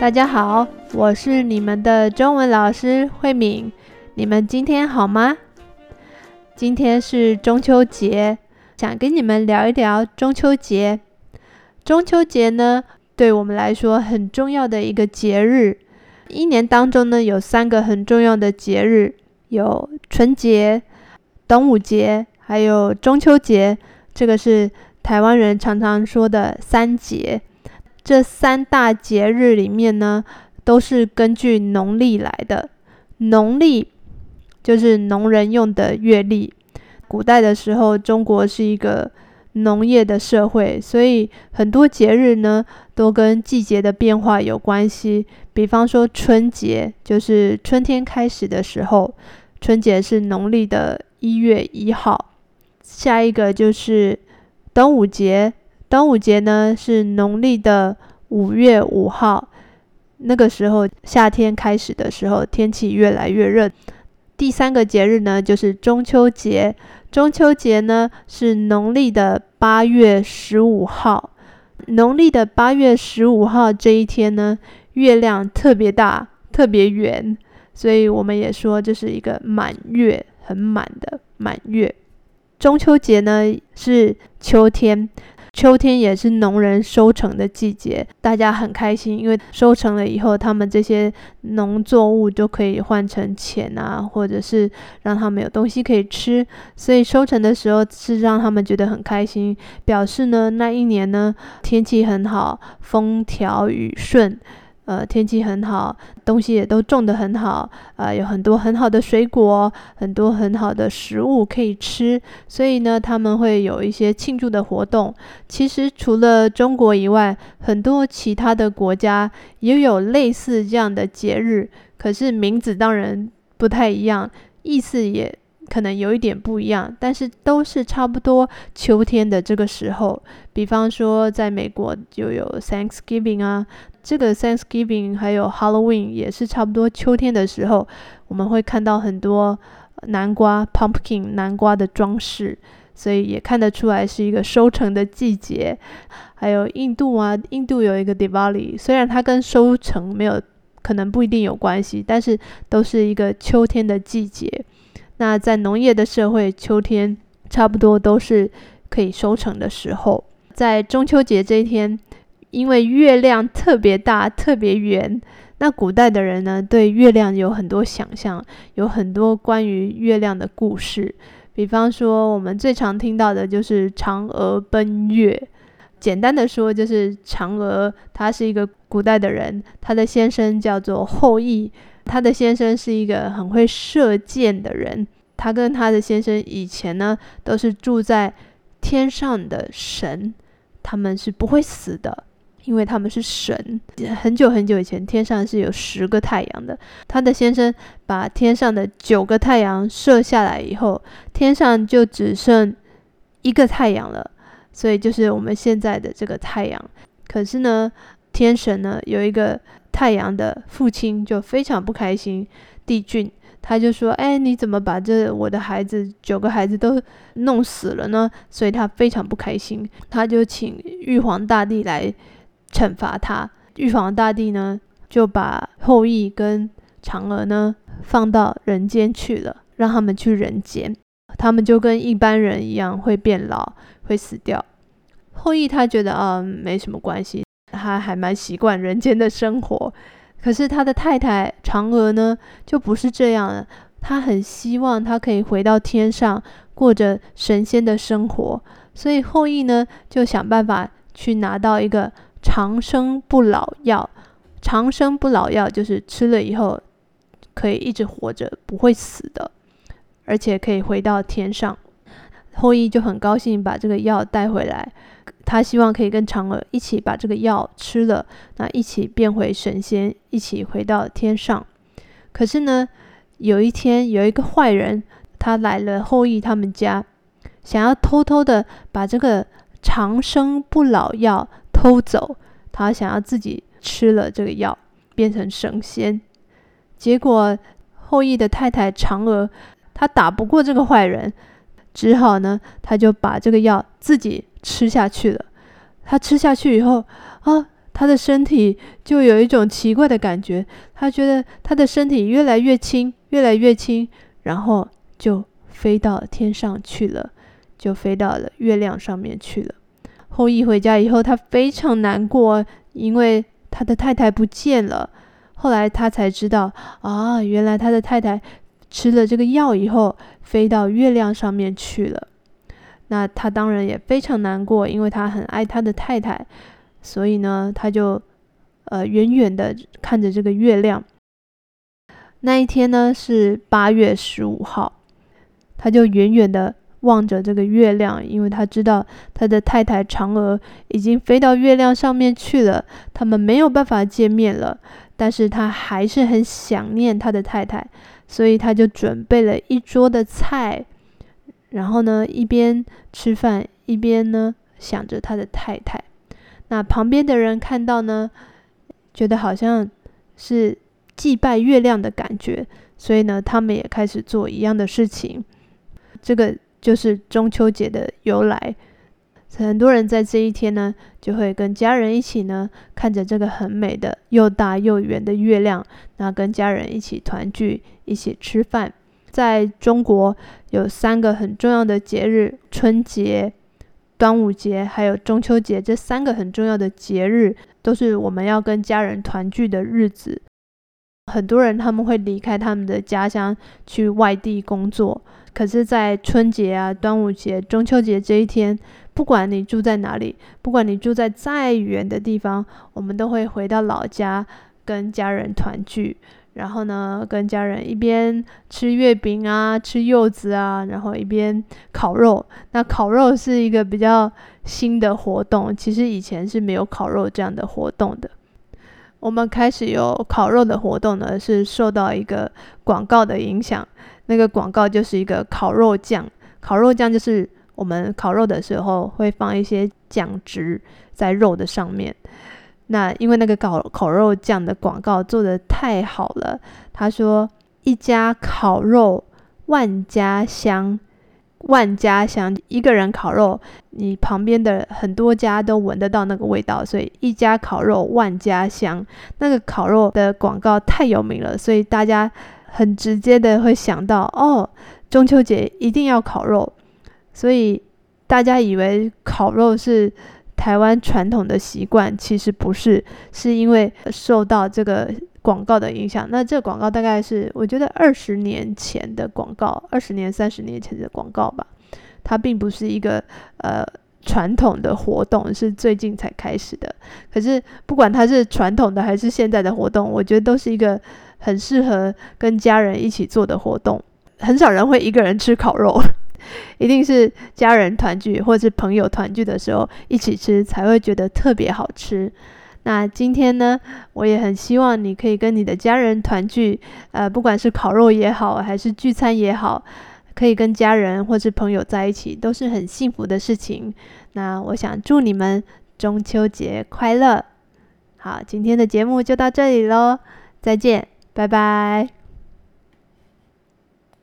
大家好，我是你们的中文老师慧敏。你们今天好吗？今天是中秋节，想跟你们聊一聊中秋节。中秋节呢，对我们来说很重要的一个节日。一年当中呢，有三个很重要的节日，有春节、端午节，还有中秋节。这个是台湾人常常说的三节。这三大节日里面呢，都是根据农历来的。农历就是农人用的月历。古代的时候，中国是一个农业的社会，所以很多节日呢都跟季节的变化有关系。比方说春节，就是春天开始的时候，春节是农历的一月一号。下一个就是端午节。端午节呢是农历的五月五号，那个时候夏天开始的时候，天气越来越热。第三个节日呢就是中秋节，中秋节呢是农历的八月十五号。农历的八月十五号这一天呢，月亮特别大，特别圆，所以我们也说这是一个满月，很满的满月。中秋节呢是秋天。秋天也是农人收成的季节，大家很开心，因为收成了以后，他们这些农作物就可以换成钱啊，或者是让他们有东西可以吃，所以收成的时候是让他们觉得很开心，表示呢那一年呢天气很好，风调雨顺。呃，天气很好，东西也都种得很好，啊，有很多很好的水果，很多很好的食物可以吃，所以呢，他们会有一些庆祝的活动。其实除了中国以外，很多其他的国家也有类似这样的节日，可是名字当然不太一样，意思也可能有一点不一样，但是都是差不多秋天的这个时候。比方说，在美国就有 Thanksgiving 啊。这个 Thanksgiving 还有 Halloween 也是差不多秋天的时候，我们会看到很多南瓜 pumpkin 南瓜的装饰，所以也看得出来是一个收成的季节。还有印度啊，印度有一个 Diwali，虽然它跟收成没有可能不一定有关系，但是都是一个秋天的季节。那在农业的社会，秋天差不多都是可以收成的时候。在中秋节这一天。因为月亮特别大、特别圆，那古代的人呢，对月亮有很多想象，有很多关于月亮的故事。比方说，我们最常听到的就是嫦娥奔月。简单的说，就是嫦娥她是一个古代的人，她的先生叫做后羿，她的先生是一个很会射箭的人。她跟她的先生以前呢，都是住在天上的神，他们是不会死的。因为他们是神，很久很久以前，天上是有十个太阳的。他的先生把天上的九个太阳射下来以后，天上就只剩一个太阳了，所以就是我们现在的这个太阳。可是呢，天神呢有一个太阳的父亲就非常不开心，帝俊他就说：“哎，你怎么把这我的孩子九个孩子都弄死了呢？”所以他非常不开心，他就请玉皇大帝来。惩罚他，玉皇大帝呢就把后羿跟嫦娥呢放到人间去了，让他们去人间，他们就跟一般人一样会变老，会死掉。后羿他觉得啊没什么关系，他还蛮习惯人间的生活。可是他的太太嫦娥呢就不是这样了，他很希望他可以回到天上过着神仙的生活，所以后羿呢就想办法去拿到一个。长生不老药，长生不老药就是吃了以后可以一直活着，不会死的，而且可以回到天上。后羿就很高兴把这个药带回来，他希望可以跟嫦娥一起把这个药吃了，那一起变回神仙，一起回到天上。可是呢，有一天有一个坏人，他来了后羿他们家，想要偷偷的把这个长生不老药。偷走，他想要自己吃了这个药变成神仙，结果后羿的太太嫦娥，她打不过这个坏人，只好呢，他就把这个药自己吃下去了。他吃下去以后啊，他的身体就有一种奇怪的感觉，他觉得他的身体越来越轻，越来越轻，然后就飞到天上去了，就飞到了月亮上面去了。后羿回家以后，他非常难过，因为他的太太不见了。后来他才知道，啊，原来他的太太吃了这个药以后，飞到月亮上面去了。那他当然也非常难过，因为他很爱他的太太。所以呢，他就呃远远的看着这个月亮。那一天呢是八月十五号，他就远远的望着这个月亮，因为他知道他的太太嫦娥已经飞到月亮上面去了，他们没有办法见面了。但是他还是很想念他的太太，所以他就准备了一桌的菜，然后呢一边吃饭一边呢想着他的太太。那旁边的人看到呢，觉得好像是祭拜月亮的感觉，所以呢，他们也开始做一样的事情。这个就是中秋节的由来。很多人在这一天呢，就会跟家人一起呢，看着这个很美的又大又圆的月亮，然后跟家人一起团聚，一起吃饭。在中国有三个很重要的节日：春节。端午节还有中秋节这三个很重要的节日，都是我们要跟家人团聚的日子。很多人他们会离开他们的家乡去外地工作，可是，在春节啊、端午节、中秋节这一天，不管你住在哪里，不管你住在再远的地方，我们都会回到老家跟家人团聚。然后呢，跟家人一边吃月饼啊，吃柚子啊，然后一边烤肉。那烤肉是一个比较新的活动，其实以前是没有烤肉这样的活动的。我们开始有烤肉的活动呢，是受到一个广告的影响。那个广告就是一个烤肉酱，烤肉酱就是我们烤肉的时候会放一些酱汁在肉的上面。那因为那个烤烤肉酱的广告做的太好了，他说一家烤肉万家香，万家香，一个人烤肉，你旁边的很多家都闻得到那个味道，所以一家烤肉万家香。那个烤肉的广告太有名了，所以大家很直接的会想到，哦，中秋节一定要烤肉，所以大家以为烤肉是。台湾传统的习惯其实不是，是因为受到这个广告的影响。那这个广告大概是我觉得二十年前的广告，二十年、三十年前的广告吧。它并不是一个呃传统的活动，是最近才开始的。可是不管它是传统的还是现在的活动，我觉得都是一个很适合跟家人一起做的活动。很少人会一个人吃烤肉。一定是家人团聚或是朋友团聚的时候一起吃才会觉得特别好吃。那今天呢，我也很希望你可以跟你的家人团聚，呃，不管是烤肉也好，还是聚餐也好，可以跟家人或是朋友在一起，都是很幸福的事情。那我想祝你们中秋节快乐。好，今天的节目就到这里喽，再见，拜拜。